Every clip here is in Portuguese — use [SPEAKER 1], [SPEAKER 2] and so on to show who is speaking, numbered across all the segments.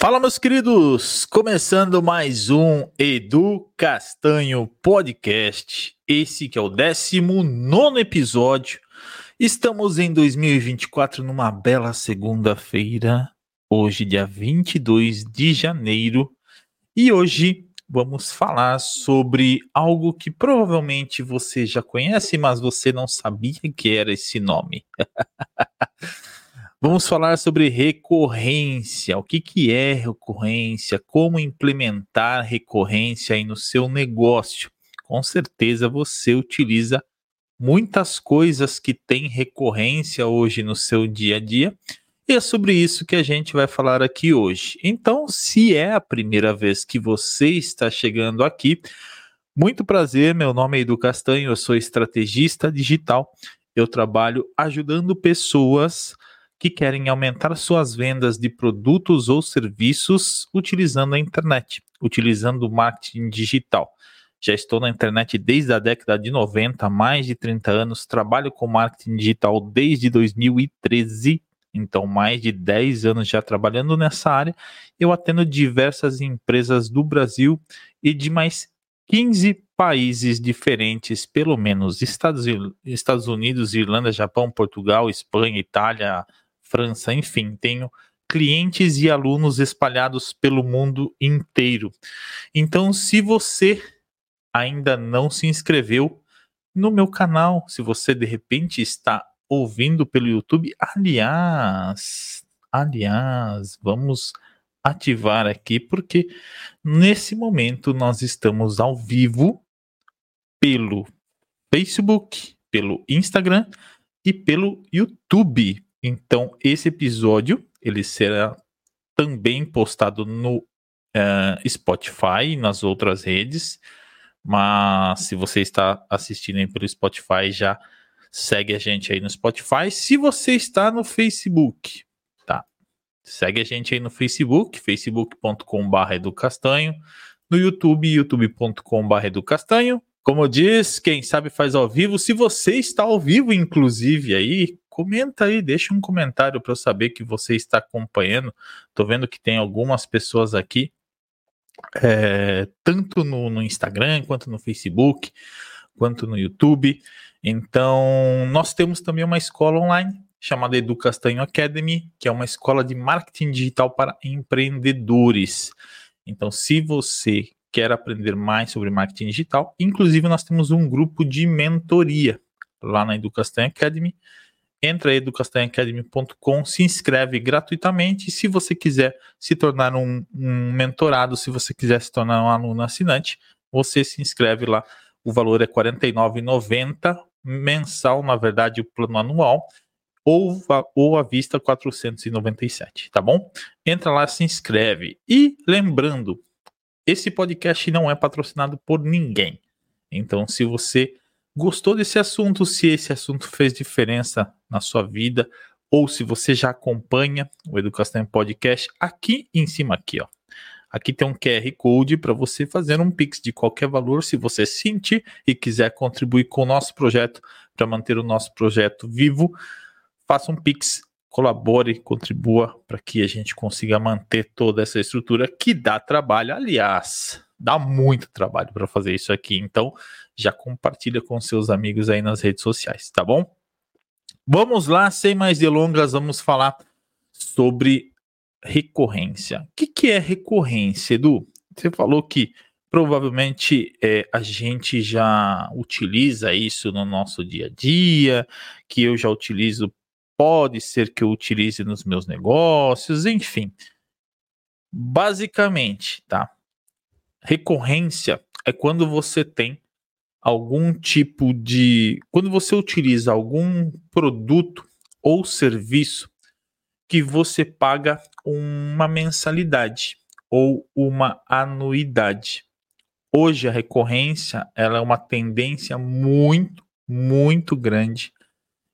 [SPEAKER 1] Fala, meus queridos! Começando mais um Edu Castanho Podcast. Esse que é o 19 episódio. Estamos em 2024, numa bela segunda-feira, hoje, dia 22 de janeiro. E hoje vamos falar sobre algo que provavelmente você já conhece, mas você não sabia que era esse nome. Vamos falar sobre recorrência. O que, que é recorrência? Como implementar recorrência aí no seu negócio? Com certeza você utiliza muitas coisas que têm recorrência hoje no seu dia a dia. E é sobre isso que a gente vai falar aqui hoje. Então, se é a primeira vez que você está chegando aqui, muito prazer, meu nome é Edu Castanho, eu sou estrategista digital. Eu trabalho ajudando pessoas que querem aumentar suas vendas de produtos ou serviços utilizando a internet, utilizando o marketing digital. Já estou na internet desde a década de 90, há mais de 30 anos, trabalho com marketing digital desde 2013, então mais de 10 anos já trabalhando nessa área. Eu atendo diversas empresas do Brasil e de mais 15 países diferentes, pelo menos Estados, Estados Unidos, Irlanda, Japão, Portugal, Espanha, Itália, França, enfim, tenho clientes e alunos espalhados pelo mundo inteiro. Então, se você ainda não se inscreveu no meu canal, se você de repente está ouvindo pelo YouTube, aliás, aliás, vamos ativar aqui porque nesse momento nós estamos ao vivo pelo Facebook, pelo Instagram e pelo YouTube. Então, esse episódio ele será também postado no uh, Spotify e nas outras redes. Mas se você está assistindo aí pelo Spotify, já segue a gente aí no Spotify. Se você está no Facebook, tá? Segue a gente aí no Facebook, facebook.com.br educastanho. No YouTube, youtube.com.br educastanho. Como diz, quem sabe faz ao vivo. Se você está ao vivo, inclusive, aí, comenta aí, deixa um comentário para eu saber que você está acompanhando. Tô vendo que tem algumas pessoas aqui, é, tanto no, no, Instagram, quanto no Facebook, quanto no YouTube. Então, nós temos também uma escola online chamada Edu Castanho Academy, que é uma escola de marketing digital para empreendedores. Então, se você quer aprender mais sobre marketing digital, inclusive nós temos um grupo de mentoria lá na Edu Castanho Academy entra aí do castanhacademy.com, se inscreve gratuitamente. Se você quiser se tornar um, um, mentorado, se você quiser se tornar um aluno assinante, você se inscreve lá. O valor é R$ 49,90 mensal, na verdade, o plano anual, ou, ou à vista 497, tá bom? Entra lá, se inscreve. E lembrando, esse podcast não é patrocinado por ninguém. Então, se você gostou desse assunto, se esse assunto fez diferença na sua vida, ou se você já acompanha o Educação Podcast, aqui em cima aqui, ó. Aqui tem um QR Code para você fazer um Pix de qualquer valor, se você sentir e quiser contribuir com o nosso projeto para manter o nosso projeto vivo, faça um Pix, colabore, contribua para que a gente consiga manter toda essa estrutura que dá trabalho. Aliás, dá muito trabalho para fazer isso aqui. Então, já compartilha com seus amigos aí nas redes sociais, tá bom? Vamos lá, sem mais delongas, vamos falar sobre recorrência. O que, que é recorrência, Edu? Você falou que provavelmente é, a gente já utiliza isso no nosso dia a dia, que eu já utilizo, pode ser que eu utilize nos meus negócios, enfim. Basicamente, tá? Recorrência é quando você tem algum tipo de. Quando você utiliza algum produto ou serviço que você paga uma mensalidade ou uma anuidade. Hoje a recorrência ela é uma tendência muito, muito grande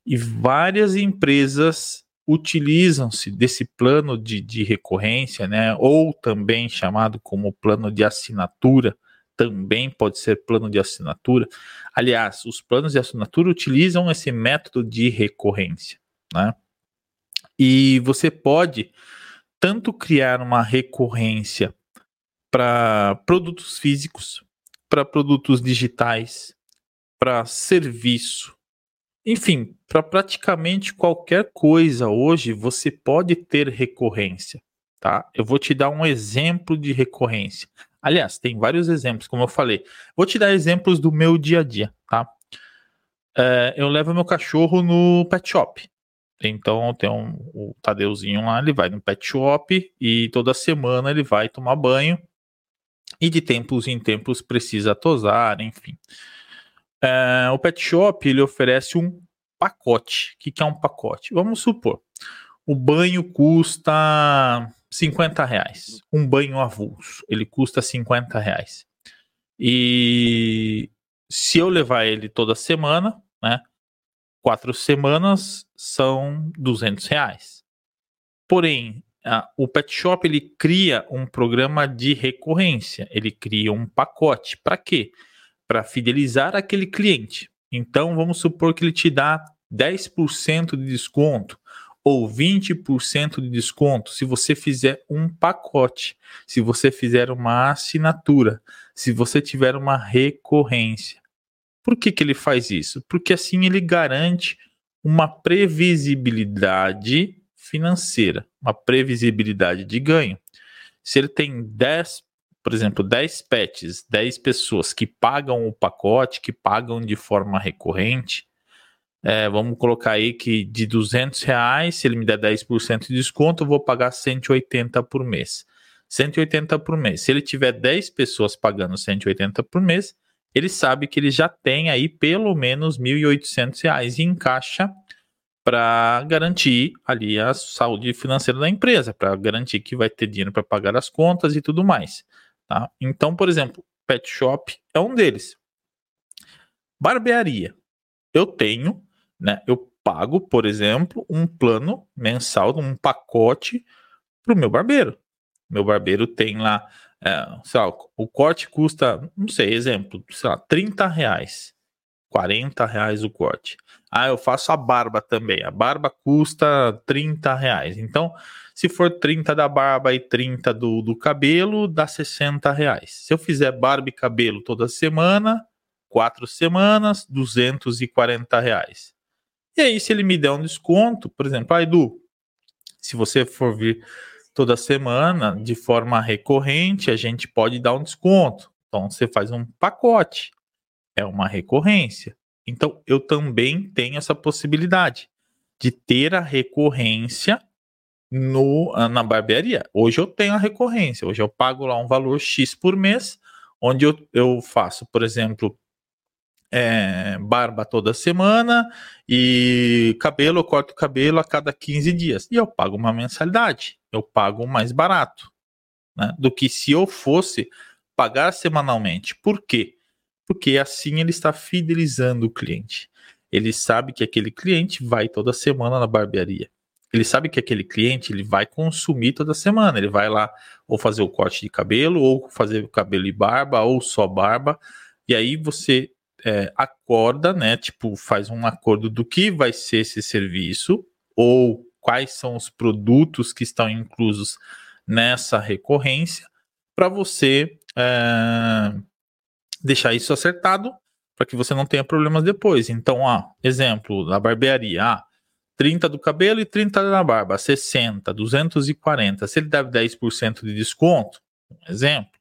[SPEAKER 1] e várias empresas utilizam-se desse plano de, de recorrência, né, ou também chamado como plano de assinatura, também pode ser plano de assinatura. Aliás, os planos de assinatura utilizam esse método de recorrência, né? E você pode tanto criar uma recorrência para produtos físicos, para produtos digitais, para serviço, enfim, para praticamente qualquer coisa hoje você pode ter recorrência, tá? Eu vou te dar um exemplo de recorrência. Aliás, tem vários exemplos, como eu falei. Vou te dar exemplos do meu dia a dia, tá? É, eu levo meu cachorro no pet shop. Então tem um, o Tadeuzinho lá, ele vai no pet shop e toda semana ele vai tomar banho e de tempos em tempos precisa tosar, enfim. É, o pet shop ele oferece um pacote. O que, que é um pacote? Vamos supor, o banho custa 50 reais. Um banho avulso, ele custa 50 reais. E se eu levar ele toda semana, né? Quatro semanas são 200 reais. Porém, a, o pet shop ele cria um programa de recorrência, ele cria um pacote. Para quê? Para fidelizar aquele cliente. Então, vamos supor que ele te dá 10% de desconto ou 20% de desconto se você fizer um pacote, se você fizer uma assinatura, se você tiver uma recorrência. Por que, que ele faz isso? Porque assim ele garante uma previsibilidade financeira, uma previsibilidade de ganho. Se ele tem 10, por exemplo, 10 pets, 10 pessoas que pagam o pacote, que pagam de forma recorrente, é, vamos colocar aí que de 200 reais, se ele me der 10% de desconto, eu vou pagar 180 por mês. 180 por mês. Se ele tiver 10 pessoas pagando 180 por mês, ele sabe que ele já tem aí pelo menos 1.800 reais em caixa para garantir ali a saúde financeira da empresa, para garantir que vai ter dinheiro para pagar as contas e tudo mais. Tá? Então, por exemplo, pet shop é um deles. Barbearia. Eu tenho né? Eu pago, por exemplo, um plano mensal, um pacote para o meu barbeiro. Meu barbeiro tem lá, é, sei lá, o corte custa, não sei, exemplo, sei lá, 30 reais. 40 reais o corte. Ah, eu faço a barba também. A barba custa 30 reais. Então, se for 30 da barba e 30 do, do cabelo, dá 60 reais. Se eu fizer barba e cabelo toda semana, quatro semanas, 240 reais. E aí, se ele me der um desconto, por exemplo, ah, Edu, se você for vir toda semana de forma recorrente, a gente pode dar um desconto. Então, você faz um pacote, é uma recorrência. Então, eu também tenho essa possibilidade de ter a recorrência no, na barbearia. Hoje eu tenho a recorrência, hoje eu pago lá um valor X por mês, onde eu, eu faço, por exemplo, é, barba toda semana e cabelo, eu corto o cabelo a cada 15 dias. E eu pago uma mensalidade, eu pago mais barato né, do que se eu fosse pagar semanalmente. Por quê? Porque assim ele está fidelizando o cliente. Ele sabe que aquele cliente vai toda semana na barbearia. Ele sabe que aquele cliente ele vai consumir toda semana. Ele vai lá ou fazer o corte de cabelo, ou fazer o cabelo e barba, ou só barba. E aí você é, acorda, né? Tipo, faz um acordo do que vai ser esse serviço ou quais são os produtos que estão inclusos nessa recorrência para você é, deixar isso acertado para que você não tenha problemas depois. Então, ó, exemplo, da barbearia, ah, 30 do cabelo e 30 da barba, 60, 240. Se ele dá 10% de desconto, um exemplo,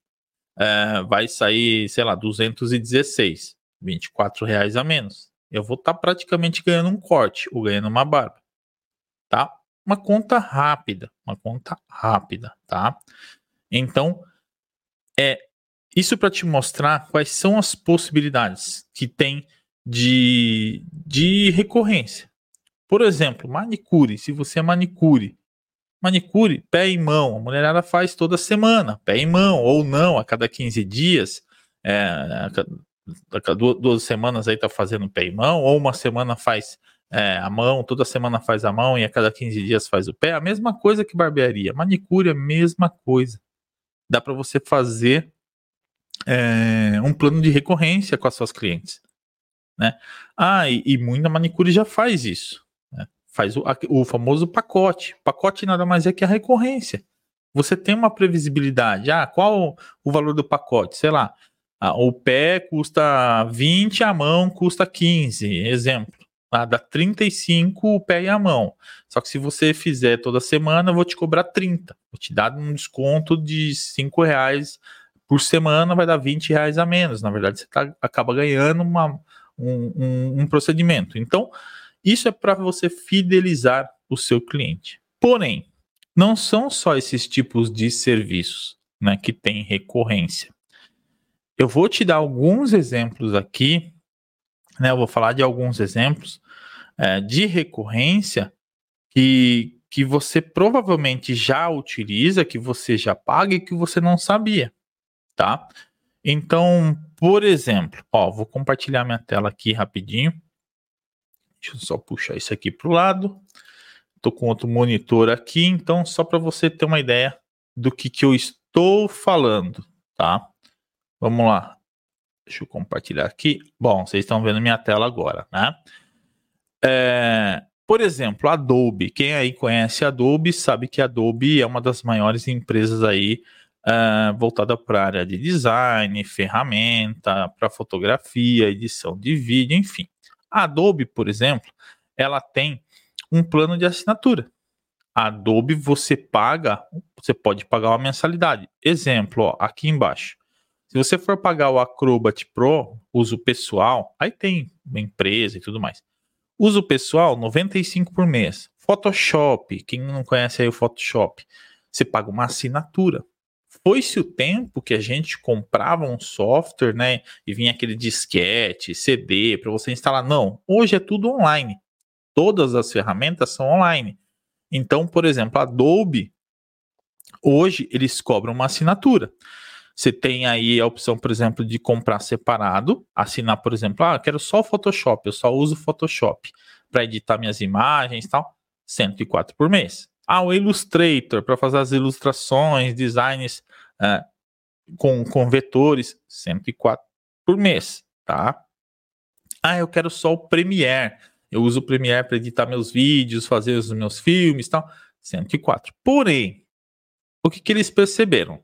[SPEAKER 1] é, vai sair, sei lá, 216. 24 reais a menos. Eu vou estar tá praticamente ganhando um corte ou ganhando uma barba, tá? Uma conta rápida, uma conta rápida, tá? Então, é isso para te mostrar quais são as possibilidades que tem de, de recorrência. Por exemplo, manicure. Se você é manicure, manicure, pé e mão. A mulherada faz toda semana, pé e mão, ou não, a cada 15 dias. É, duas, semanas aí tá fazendo pé e mão, ou uma semana faz é, a mão, toda semana faz a mão e a cada 15 dias faz o pé, a mesma coisa que barbearia. Manicure é a mesma coisa. Dá para você fazer é, um plano de recorrência com as suas clientes. Né? Ah, e, e muita manicure já faz isso. Né? Faz o, o famoso pacote. Pacote nada mais é que a recorrência. Você tem uma previsibilidade. Ah, qual o valor do pacote? Sei lá. Ah, o pé custa 20, a mão custa 15. Exemplo. Ah, dá 35 o pé e a mão. Só que se você fizer toda semana, eu vou te cobrar 30. Vou te dar um desconto de 5 reais por semana, vai dar 20 reais a menos. Na verdade, você tá, acaba ganhando uma, um, um, um procedimento. Então, isso é para você fidelizar o seu cliente. Porém, não são só esses tipos de serviços né, que têm recorrência. Eu vou te dar alguns exemplos aqui, né, eu vou falar de alguns exemplos é, de recorrência que, que você provavelmente já utiliza, que você já paga e que você não sabia, tá? Então, por exemplo, ó, vou compartilhar minha tela aqui rapidinho. Deixa eu só puxar isso aqui para o lado. Estou com outro monitor aqui, então só para você ter uma ideia do que, que eu estou falando, tá? Vamos lá. Deixa eu compartilhar aqui. Bom, vocês estão vendo minha tela agora, né? É, por exemplo, Adobe. Quem aí conhece Adobe sabe que Adobe é uma das maiores empresas aí uh, voltada para a área de design, ferramenta, para fotografia, edição de vídeo, enfim. A Adobe, por exemplo, ela tem um plano de assinatura. A Adobe você paga, você pode pagar uma mensalidade. Exemplo, ó, aqui embaixo. Se você for pagar o Acrobat Pro, uso pessoal, aí tem empresa e tudo mais. Uso pessoal, 95 por mês. Photoshop, quem não conhece aí o Photoshop, você paga uma assinatura. Foi-se o tempo que a gente comprava um software, né, e vinha aquele disquete, CD para você instalar. Não, hoje é tudo online. Todas as ferramentas são online. Então, por exemplo, Adobe, hoje eles cobram uma assinatura. Você tem aí a opção, por exemplo, de comprar separado, assinar, por exemplo, ah, quero só o Photoshop, eu só uso Photoshop para editar minhas imagens e tal, 104 por mês. Ah, o Illustrator para fazer as ilustrações, designs uh, com, com vetores, 104 por mês, tá? Ah, eu quero só o Premiere. Eu uso o Premiere para editar meus vídeos, fazer os meus filmes e tal, 104. Porém, o que, que eles perceberam?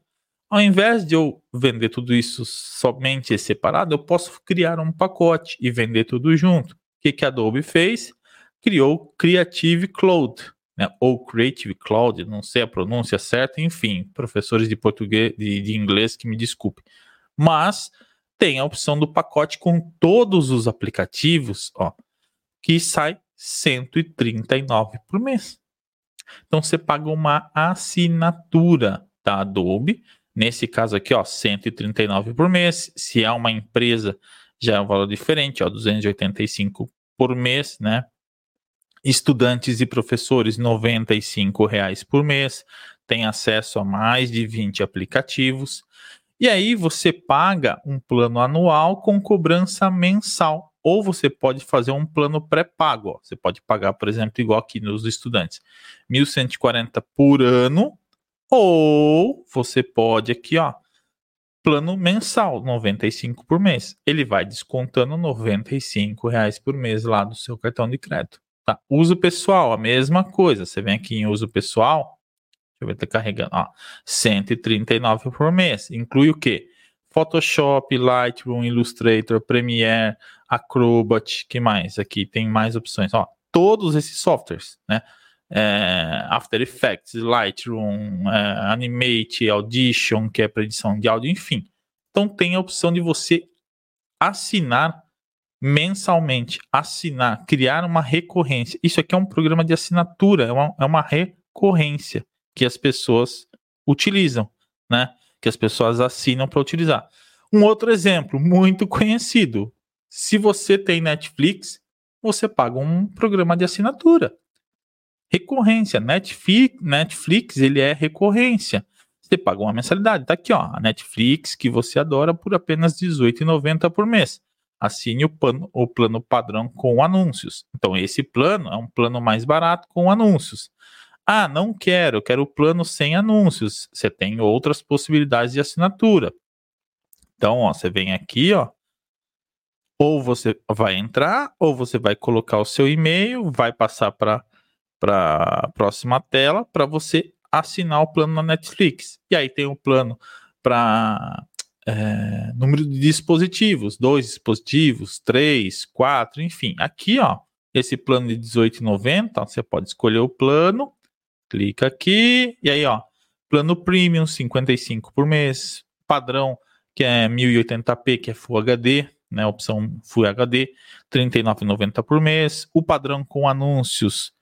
[SPEAKER 1] Ao invés de eu vender tudo isso somente separado, eu posso criar um pacote e vender tudo junto. O que, que a Adobe fez? Criou Creative Cloud, né? ou Creative Cloud, não sei a pronúncia certa, enfim, professores de português, de, de inglês que me desculpem. Mas tem a opção do pacote com todos os aplicativos, ó, que sai 139 por mês. Então você paga uma assinatura da Adobe Nesse caso aqui, ó, 139 por mês. Se é uma empresa, já é um valor diferente, ó, 285 por mês, né? Estudantes e professores, R$ reais por mês. Tem acesso a mais de 20 aplicativos. E aí você paga um plano anual com cobrança mensal. Ou você pode fazer um plano pré-pago. Você pode pagar, por exemplo, igual aqui nos estudantes, 1.140 por ano ou você pode aqui, ó, plano mensal, 95 por mês. Ele vai descontando 95 reais por mês lá do seu cartão de crédito. Tá? Uso pessoal, a mesma coisa. Você vem aqui em uso pessoal, deixa eu ver, tá carregando, ó, 139 por mês. Inclui o quê? Photoshop, Lightroom, Illustrator, Premiere, Acrobat, que mais? Aqui tem mais opções, ó. Todos esses softwares, né? É, After Effects, Lightroom, é, Animate, Audition, que é para edição de áudio, enfim. Então tem a opção de você assinar mensalmente, assinar, criar uma recorrência. Isso aqui é um programa de assinatura, é uma, é uma recorrência que as pessoas utilizam, né? Que as pessoas assinam para utilizar. Um outro exemplo muito conhecido: se você tem Netflix, você paga um programa de assinatura recorrência. Netflix, Netflix, ele é recorrência. Você paga uma mensalidade. Tá aqui, ó, a Netflix que você adora por apenas R$18,90 por mês. Assine o plano, o plano padrão com anúncios. Então, esse plano é um plano mais barato com anúncios. Ah, não quero, quero o plano sem anúncios. Você tem outras possibilidades de assinatura. Então, ó, você vem aqui, ó, ou você vai entrar, ou você vai colocar o seu e-mail, vai passar para para a próxima tela para você assinar o plano na Netflix. E aí tem um plano para é, número de dispositivos, dois dispositivos, três, quatro, enfim. Aqui, ó, esse plano de 18,90, você pode escolher o plano, clica aqui, e aí, ó, plano premium, 55 por mês, padrão, que é 1080p, que é Full HD, né, opção Full HD, 39,90 por mês, o padrão com anúncios,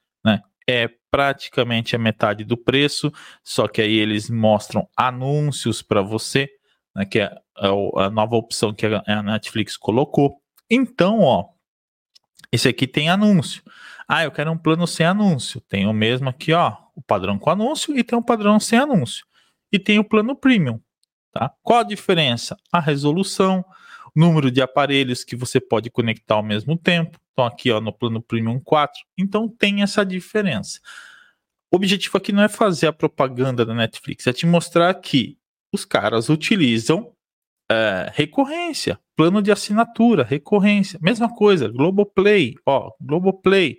[SPEAKER 1] é praticamente a metade do preço, só que aí eles mostram anúncios para você, né, que é a, nova opção que a Netflix colocou. Então, ó, esse aqui tem anúncio. Ah, eu quero um plano sem anúncio. Tem o mesmo aqui, ó, o padrão com anúncio e tem o padrão sem anúncio. E tem o plano premium, tá? Qual a diferença? A resolução, número de aparelhos que você pode conectar ao mesmo tempo. Então aqui, ó, no plano premium 4. Então tem essa diferença. O objetivo aqui não é fazer a propaganda da Netflix, é te mostrar que os caras utilizam é, recorrência, plano de assinatura, recorrência, mesma coisa, Globoplay, ó, Globoplay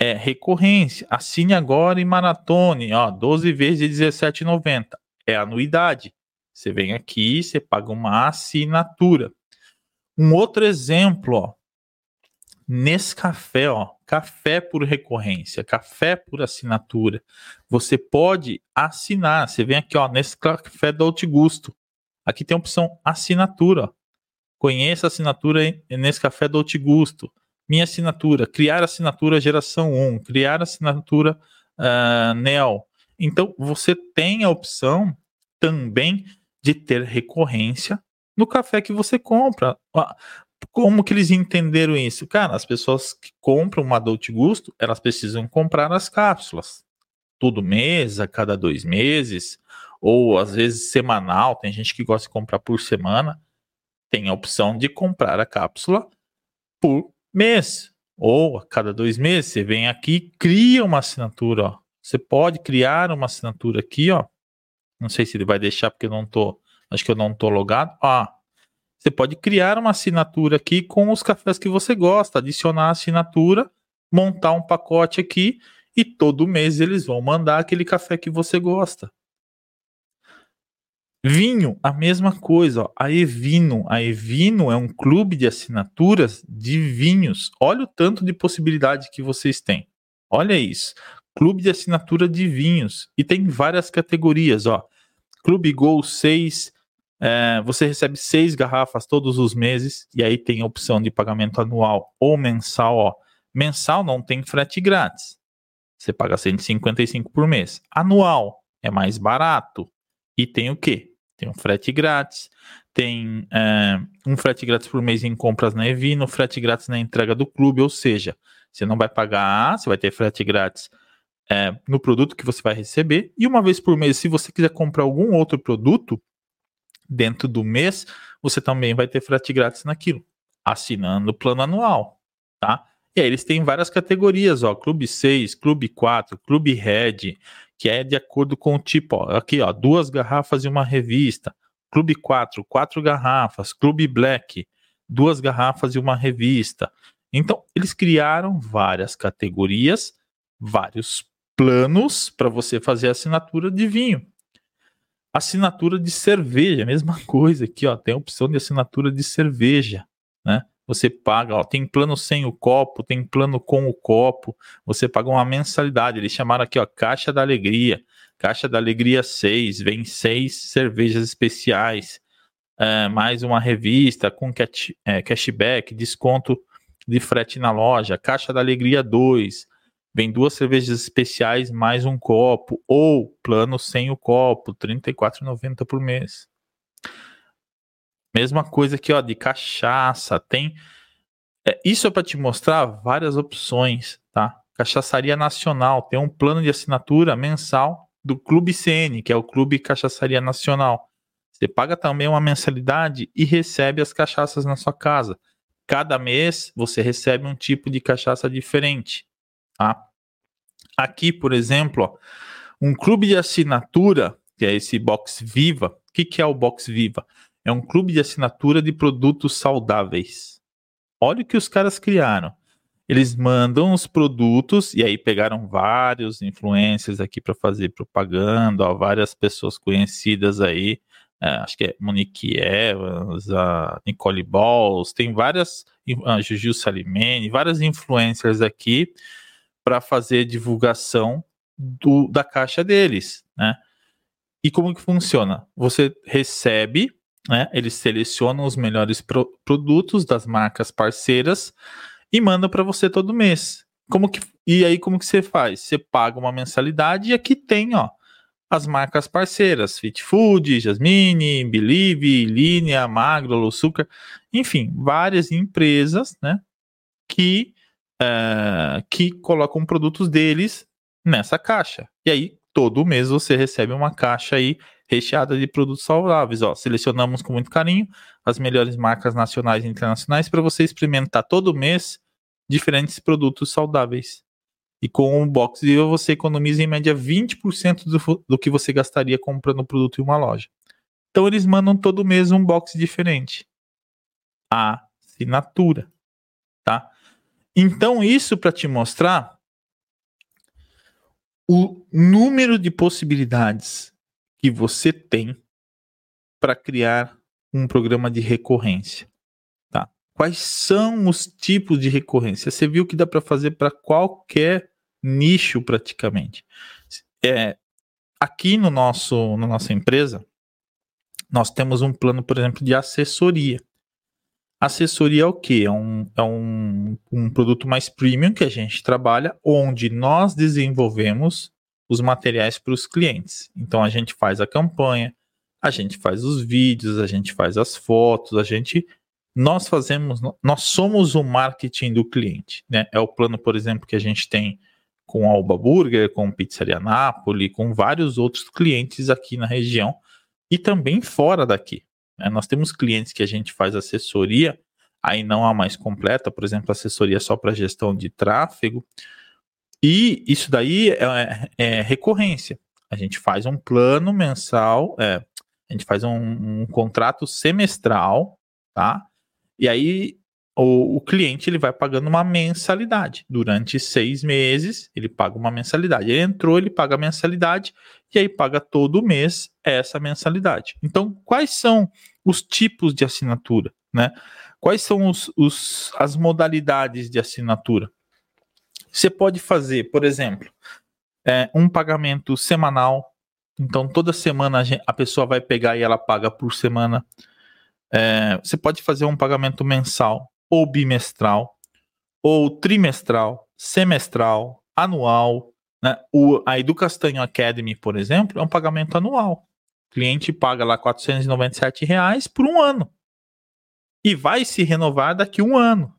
[SPEAKER 1] é recorrência, assine agora e maratone, ó, 12 vezes de 17,90, é anuidade. Você vem aqui, você paga uma assinatura. Um outro exemplo, ó, Nescafé, ó, café por recorrência, café por assinatura. Você pode assinar. Você vem aqui, ó, Nescafé Dolce Gusto. Aqui tem a opção assinatura. Conheça a assinatura nesse café do Gusto. Minha assinatura, criar assinatura geração 1, criar assinatura uh. Então, você tem a opção também de ter recorrência no café que você compra. Como que eles entenderam isso? Cara, as pessoas que compram uma Dolce Gusto, elas precisam comprar as cápsulas. Todo mês, a cada dois meses, ou às vezes semanal, tem gente que gosta de comprar por semana, tem a opção de comprar a cápsula por mês, ou a cada dois meses, você vem aqui, cria uma assinatura, ó. Você pode criar uma assinatura aqui, ó. Não sei se ele vai deixar porque eu não tô, acho que eu não tô logado. Ah, você pode criar uma assinatura aqui com os cafés que você gosta, adicionar a assinatura, montar um pacote aqui e todo mês eles vão mandar aquele café que você gosta. Vinho, a mesma coisa. Ó. A Evino. A Evino é um clube de assinaturas de vinhos. Olha o tanto de possibilidade que vocês têm. Olha isso. Clube de assinatura de vinhos. E tem várias categorias. Ó. Clube Gol 6. É, você recebe seis garrafas todos os meses. E aí tem a opção de pagamento anual ou mensal. Ó. Mensal não tem frete grátis. Você paga 155 por mês. Anual é mais barato. E tem o quê? Tem um frete grátis, tem é, um frete grátis por mês em compras na Evino, frete grátis na entrega do clube, ou seja, você não vai pagar, você vai ter frete grátis é, no produto que você vai receber, e uma vez por mês, se você quiser comprar algum outro produto dentro do mês, você também vai ter frete grátis naquilo, assinando o plano anual, tá? E aí eles têm várias categorias, ó, Clube 6, Clube 4, Clube Red, que é de acordo com o tipo, ó, aqui, ó, duas garrafas e uma revista. Clube 4, quatro garrafas. Clube Black, duas garrafas e uma revista. Então, eles criaram várias categorias, vários planos para você fazer assinatura de vinho. Assinatura de cerveja, mesma coisa aqui, ó, tem a opção de assinatura de cerveja, né? você paga, ó, tem plano sem o copo, tem plano com o copo, você paga uma mensalidade. Eles chamaram aqui, ó, Caixa da Alegria. Caixa da Alegria 6, vem seis cervejas especiais, é, mais uma revista com cash, é, cashback, desconto de frete na loja. Caixa da Alegria 2, vem duas cervejas especiais mais um copo, ou plano sem o copo, R$ 34,90 por mês. Mesma coisa aqui, ó, de cachaça, tem. É, isso é para te mostrar várias opções, tá? Cachaçaria Nacional tem um plano de assinatura mensal do Clube CN, que é o Clube Cachaçaria Nacional. Você paga também uma mensalidade e recebe as cachaças na sua casa. Cada mês você recebe um tipo de cachaça diferente, tá? Aqui, por exemplo, ó, um clube de assinatura, que é esse Box Viva. O que, que é o Box Viva? É um clube de assinatura de produtos saudáveis. Olha o que os caras criaram. eles mandam os produtos e aí pegaram vários influencers aqui para fazer propaganda, ó, várias pessoas conhecidas aí, é, acho que é Monique Evans, a Nicole Balls, tem várias, a Juju Salimene, várias influencers aqui para fazer divulgação do, da caixa deles, né? E como que funciona? Você recebe, né? Eles selecionam os melhores pro, produtos das marcas parceiras e manda para você todo mês. Como que e aí como que você faz? Você paga uma mensalidade e aqui tem, ó, as marcas parceiras, Fit Food, Jasmine, Believe, Linea, Magro, Losucar, enfim, várias empresas, né, que uh, que colocam produtos deles nessa caixa. E aí todo mês você recebe uma caixa aí recheada de produtos saudáveis. Ó, selecionamos com muito carinho as melhores marcas nacionais e internacionais para você experimentar todo mês diferentes produtos saudáveis. E com o Box Viva você economiza em média 20% do, do que você gastaria comprando o produto em uma loja. Então eles mandam todo mês um box diferente. A assinatura? Então isso para te mostrar o número de possibilidades que você tem para criar um programa de recorrência. Tá? Quais são os tipos de recorrência? Você viu que dá para fazer para qualquer nicho praticamente. É, aqui no nosso, na nossa empresa, nós temos um plano, por exemplo, de assessoria. Assessoria é o que? É, um, é um, um produto mais premium que a gente trabalha, onde nós desenvolvemos os materiais para os clientes. Então a gente faz a campanha, a gente faz os vídeos, a gente faz as fotos, a gente nós fazemos, nós somos o marketing do cliente, né? É o plano, por exemplo, que a gente tem com a Alba Burger, com Pizzaria Napoli, com vários outros clientes aqui na região e também fora daqui. Né? Nós temos clientes que a gente faz assessoria, aí não a mais completa, por exemplo, assessoria só para gestão de tráfego, e isso daí é, é, recorrência. A gente faz um plano mensal, é, a gente faz um, um, contrato semestral, tá? E aí o, o, cliente ele vai pagando uma mensalidade. Durante seis meses, ele paga uma mensalidade. Ele entrou, ele paga a mensalidade e aí paga todo mês essa mensalidade. Então, quais são os tipos de assinatura, né? Quais são os, os, as modalidades de assinatura? Você pode fazer, por exemplo, é, um pagamento semanal. Então, toda semana a, gente, a, pessoa vai pegar e ela paga por semana. É, você pode fazer um pagamento mensal, ou bimestral, ou trimestral, semestral, anual. Né? O, a Educastanho Academy, por exemplo, é um pagamento anual. O cliente paga lá 497 reais por um ano. E vai se renovar daqui um ano.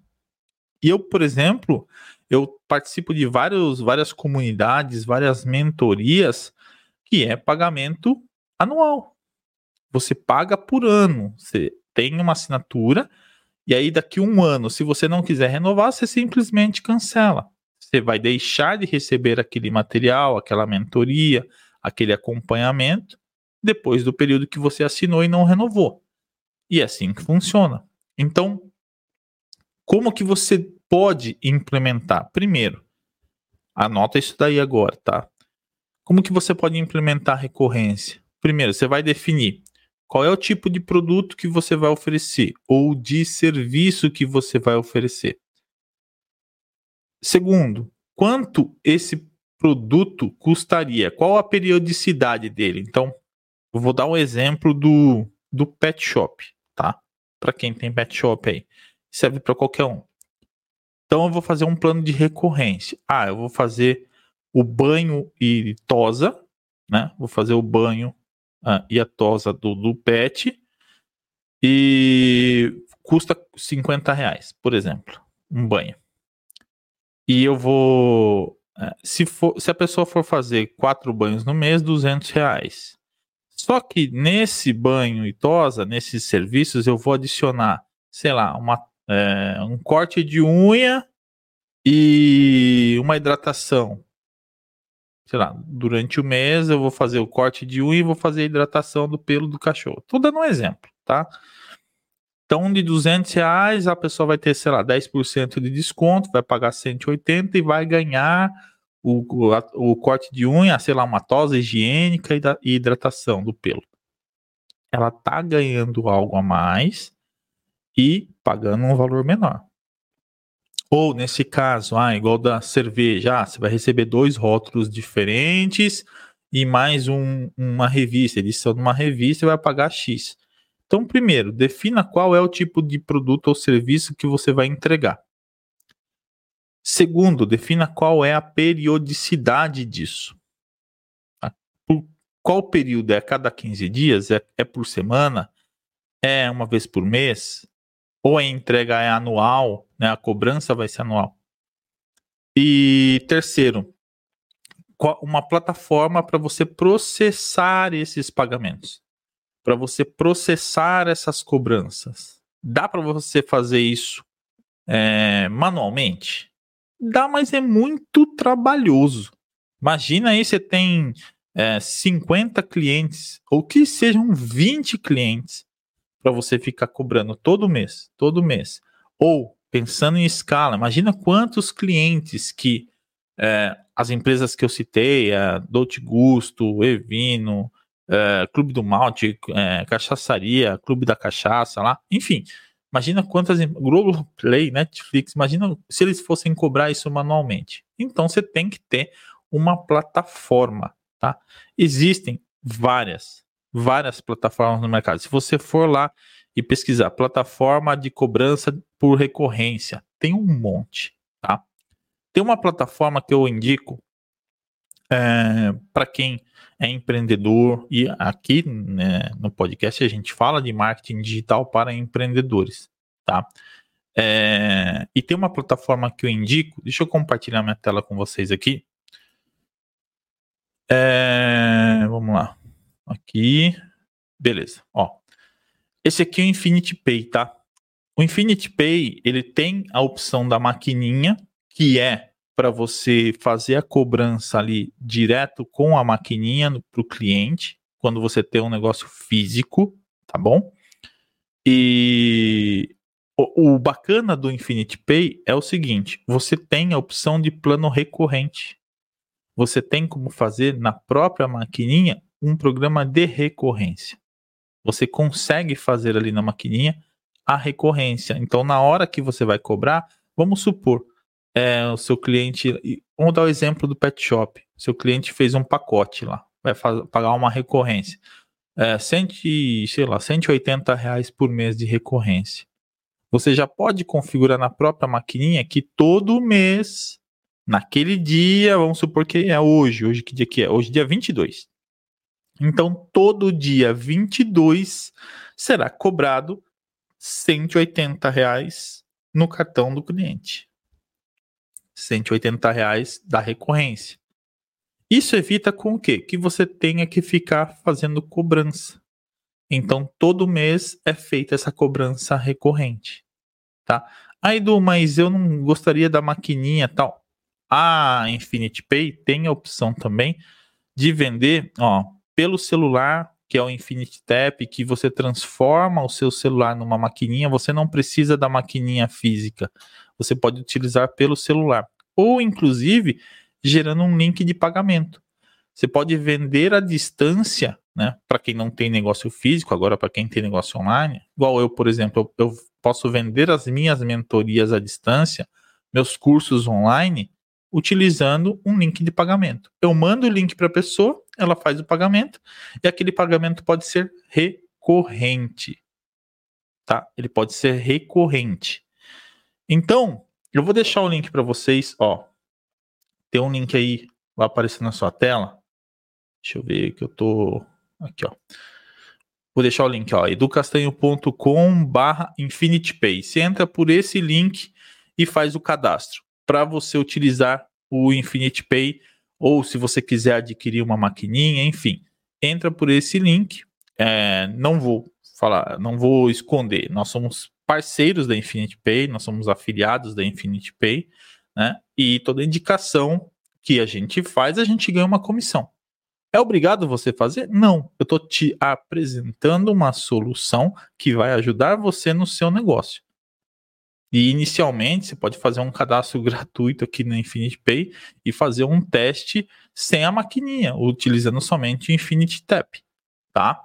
[SPEAKER 1] E eu, por exemplo, eu participo de vários, várias comunidades, várias mentorias, que é pagamento anual. Você paga por ano. Você tem uma assinatura, e aí daqui um ano, se você não quiser renovar, você simplesmente cancela. Você vai deixar de receber aquele material, aquela mentoria, aquele acompanhamento, depois do período que você assinou e não renovou. E é assim que funciona. Então, como que você pode implementar? Primeiro, anota isso daí agora, tá? Como que você pode implementar recorrência? Primeiro, você vai definir qual é o tipo de produto que você vai oferecer ou de serviço que você vai oferecer. Segundo, quanto esse produto custaria? Qual a periodicidade dele? Então, eu vou dar um exemplo do, do pet shop, tá? Para quem tem pet shop aí, serve para qualquer um. Então eu vou fazer um plano de recorrência. Ah, eu vou fazer o banho e tosa, né? Vou fazer o banho ah, e a tosa do, do pet e custa 50 reais, por exemplo, um banho. E eu vou, é, se, for, se a pessoa for fazer quatro banhos no mês, 200 reais. Só que nesse banho e tosa, nesses serviços, eu vou adicionar, sei lá, uma é, um corte de unha e uma hidratação. Sei lá, durante o mês eu vou fazer o corte de unha e vou fazer a hidratação do pelo do cachorro. Tô dando um exemplo, tá? Então, de 200 reais, a pessoa vai ter, sei lá, 10% de desconto, vai pagar 180 e vai ganhar o, o, o corte de unha, sei lá, uma tosa higiênica e, da, e hidratação do pelo. Ela tá ganhando algo a mais e pagando um valor menor. Ou nesse caso, ah, igual da cerveja, ah, você vai receber dois rótulos diferentes e mais um, uma revista, edição de uma revista e vai pagar X. Então, primeiro, defina qual é o tipo de produto ou serviço que você vai entregar. Segundo, defina qual é a periodicidade disso. Por qual período? É a cada 15 dias? É, é por semana? É uma vez por mês? Ou a entrega é anual? Né? A cobrança vai ser anual. E terceiro, uma plataforma para você processar esses pagamentos para você processar essas cobranças. Dá para você fazer isso é, manualmente? Dá, mas é muito trabalhoso. Imagina aí você tem é, 50 clientes, ou que sejam 20 clientes, para você ficar cobrando todo mês, todo mês. Ou, pensando em escala, imagina quantos clientes que é, as empresas que eu citei, a Dolce Gusto, Evino, é, Clube do Malte, é, Cachaçaria, Clube da Cachaça lá, enfim. Imagina quantas. Play, Netflix, imagina se eles fossem cobrar isso manualmente. Então você tem que ter uma plataforma, tá? Existem várias, várias plataformas no mercado. Se você for lá e pesquisar plataforma de cobrança por recorrência, tem um monte, tá? Tem uma plataforma que eu indico é, para quem é empreendedor e aqui né, no podcast a gente fala de marketing digital para empreendedores, tá? É, e tem uma plataforma que eu indico, deixa eu compartilhar minha tela com vocês aqui. É, vamos lá, aqui, beleza, ó. Esse aqui é o Infinity Pay, tá? O Infinity Pay ele tem a opção da maquininha que é para você fazer a cobrança ali direto com a maquininha para o cliente, quando você tem um negócio físico, tá bom? E o, o bacana do Infinite Pay é o seguinte: você tem a opção de plano recorrente. Você tem como fazer na própria maquininha um programa de recorrência. Você consegue fazer ali na maquininha a recorrência. Então, na hora que você vai cobrar, vamos supor, é, o seu cliente. Vamos dar o exemplo do pet shop. Seu cliente fez um pacote lá, vai pagar uma recorrência. É, cento, sei lá, 180 reais por mês de recorrência. Você já pode configurar na própria maquininha que todo mês, naquele dia, vamos supor que é hoje, hoje que dia que é? Hoje dia 22. Então, todo dia 22 será cobrado 180 reais no cartão do cliente. 180 reais da recorrência. Isso evita com o quê? Que você tenha que ficar fazendo cobrança. Então, todo mês é feita essa cobrança recorrente, tá? Aí, do, mas eu não gostaria da maquininha tal. A Infinity Pay tem a opção também de vender, ó, pelo celular, que é o Infinity Tap, que você transforma o seu celular numa maquininha, você não precisa da maquininha física você pode utilizar pelo celular. Ou, inclusive, gerando um link de pagamento. Você pode vender à distância, né? Para quem não tem negócio físico, agora para quem tem negócio online. Igual eu, por exemplo, eu, eu posso vender as minhas mentorias à distância, meus cursos online, utilizando um link de pagamento. Eu mando o link para a pessoa, ela faz o pagamento e aquele pagamento pode ser recorrente, tá? Ele pode ser recorrente. Então, eu vou deixar o link para vocês, ó. Tem um link aí, vai aparecer na sua tela. Deixa eu ver que eu tô aqui, ó. Vou deixar o link, ó, educastanho.com barra InfinityPay. Você entra por esse link e faz o cadastro para você utilizar o InfinityPay ou se você quiser adquirir uma maquininha, enfim. Entra por esse link. É, não vou falar, não vou esconder. Nós somos parceiros da Infinity Pay, nós somos afiliados da Infinity Pay, né? E toda indicação que a gente faz, a gente ganha uma comissão. É obrigado você fazer? Não. Eu estou te apresentando uma solução que vai ajudar você no seu negócio. E inicialmente você pode fazer um cadastro gratuito aqui na Infinity Pay e fazer um teste sem a maquininha, utilizando somente o Infinity Tap, tá?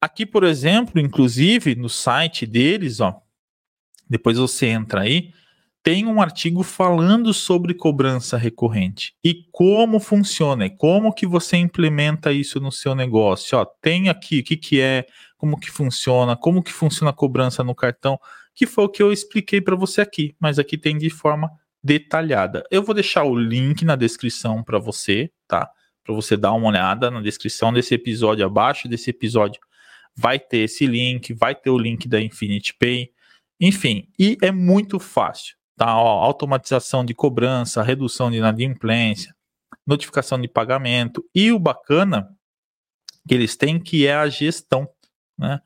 [SPEAKER 1] Aqui, por exemplo, inclusive no site deles, ó, depois você entra aí, tem um artigo falando sobre cobrança recorrente e como funciona, e como que você implementa isso no seu negócio. Ó, tem aqui o que, que é, como que funciona, como que funciona a cobrança no cartão, que foi o que eu expliquei para você aqui, mas aqui tem de forma detalhada. Eu vou deixar o link na descrição para você, tá? Para você dar uma olhada na descrição desse episódio abaixo desse episódio vai ter esse link, vai ter o link da Infinity Pay, enfim, e é muito fácil, tá? Ó, automatização de cobrança, redução de inadimplência, notificação de pagamento e o bacana que eles têm que é a gestão, né?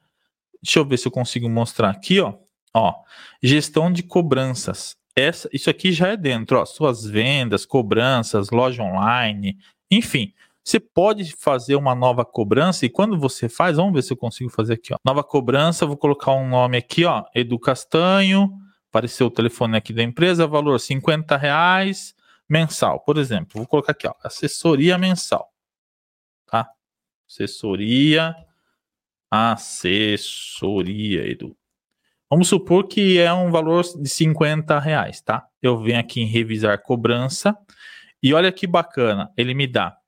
[SPEAKER 1] Deixa eu ver se eu consigo mostrar aqui, ó. Ó, gestão de cobranças. Essa, isso aqui já é dentro, ó, suas vendas, cobranças, loja online, enfim, você pode fazer uma nova cobrança e quando você faz, vamos ver se eu consigo fazer aqui, ó. Nova cobrança, vou colocar um nome aqui, ó, Edu Castanho, apareceu o telefone aqui da empresa, valor 50 reais mensal, por exemplo. Vou colocar aqui, ó, assessoria mensal, tá? Assessoria, assessoria, Edu. Vamos supor que é um valor de 50 reais, tá? Eu venho aqui em revisar cobrança e olha que bacana, ele me dá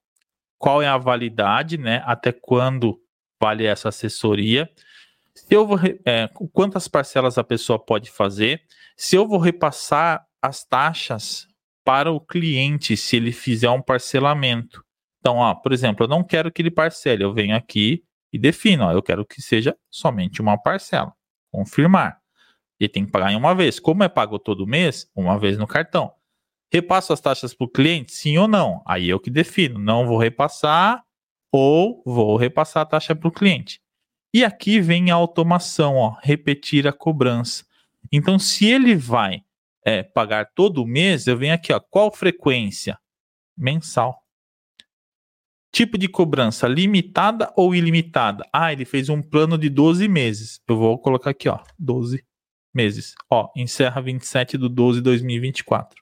[SPEAKER 1] qual é a validade, né? Até quando vale essa assessoria? Se eu vou, é, quantas parcelas a pessoa pode fazer? Se eu vou repassar as taxas para o cliente, se ele fizer um parcelamento. Então, ó, por exemplo, eu não quero que ele parcele, eu venho aqui e defino, ó, eu quero que seja somente uma parcela. Confirmar. Ele tem que pagar em uma vez. Como é pago todo mês, uma vez no cartão. Repasso as taxas para o cliente? Sim ou não? Aí eu que defino. Não vou repassar ou vou repassar a taxa para o cliente. E aqui vem a automação, ó, repetir a cobrança. Então, se ele vai é, pagar todo mês, eu venho aqui, ó, qual frequência? Mensal. Tipo de cobrança, limitada ou ilimitada? Ah, ele fez um plano de 12 meses. Eu vou colocar aqui, ó, 12 meses. Ó, encerra 27 de 12 de 2024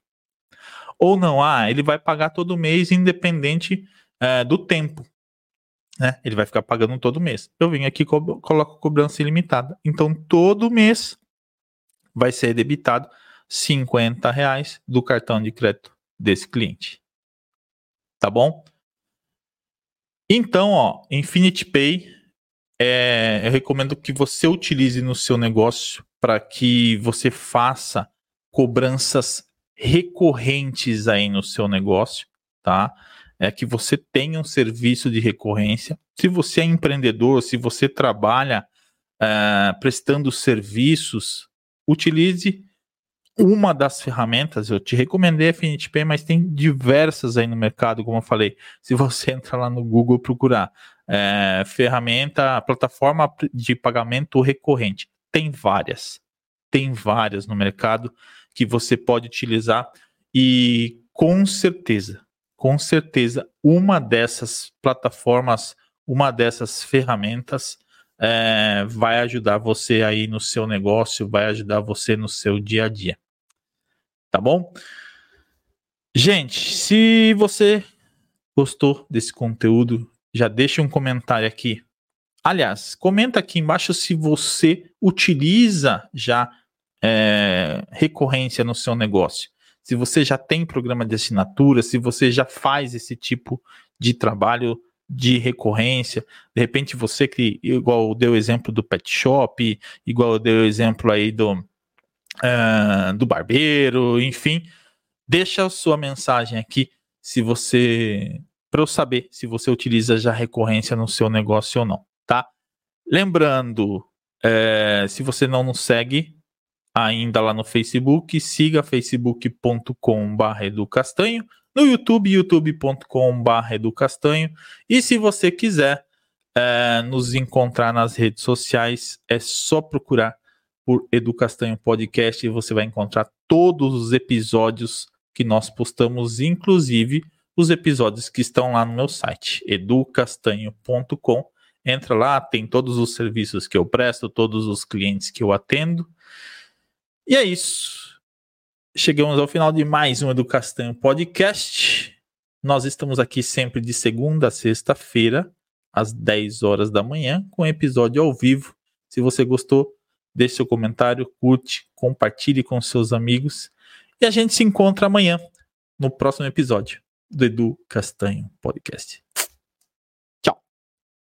[SPEAKER 1] ou não. Ah, ele vai pagar todo mês, independente é, do tempo. Né? Ele vai ficar pagando todo mês. Eu venho aqui e co coloco cobrança ilimitada. Então, todo mês vai ser debitado 50 reais do cartão de crédito desse cliente. Tá bom? Então, ó, Infinity Pay, é, eu recomendo que você utilize no seu negócio para que você faça cobranças recorrentes aí no seu negócio, tá? É que você tenha um serviço de recorrência. Se você é empreendedor, se você trabalha é, prestando serviços, utilize uma das ferramentas. Eu te recomendei a Affinity mas tem diversas aí no mercado, como eu falei. Se você entrar lá no Google procurar é, ferramenta, plataforma de pagamento recorrente, tem várias. Tem várias no mercado que você pode utilizar e com certeza, com certeza, uma dessas plataformas, uma dessas ferramentas é, vai ajudar você aí no seu negócio, vai ajudar você no seu dia a dia. Tá bom? Gente, se você gostou desse conteúdo, já deixa um comentário aqui. Aliás, comenta aqui embaixo se você utiliza já é, recorrência no seu negócio. Se você já tem programa de assinatura, se você já faz esse tipo de trabalho de recorrência, de repente você que, igual deu o exemplo do pet shop, igual deu o exemplo aí do, uh, do barbeiro, enfim, deixa a sua mensagem aqui se você para eu saber se você utiliza já recorrência no seu negócio ou não, tá? Lembrando, é, se você não nos segue, ainda lá no Facebook, siga facebook.com.br educastanho, no YouTube, youtube.com.br educastanho, e se você quiser é, nos encontrar nas redes sociais, é só procurar por Educastanho Podcast e você vai encontrar todos os episódios que nós postamos, inclusive os episódios que estão lá no meu site, educastanho.com. Entra lá, tem todos os serviços que eu presto, todos os clientes que eu atendo. E é isso. Chegamos ao final de mais um Educastanho Podcast. Nós estamos aqui sempre de segunda a sexta-feira, às 10 horas da manhã, com episódio ao vivo. Se você gostou, deixe seu comentário, curte, compartilhe com seus amigos. E a gente se encontra amanhã no próximo episódio do Edu Castanho Podcast.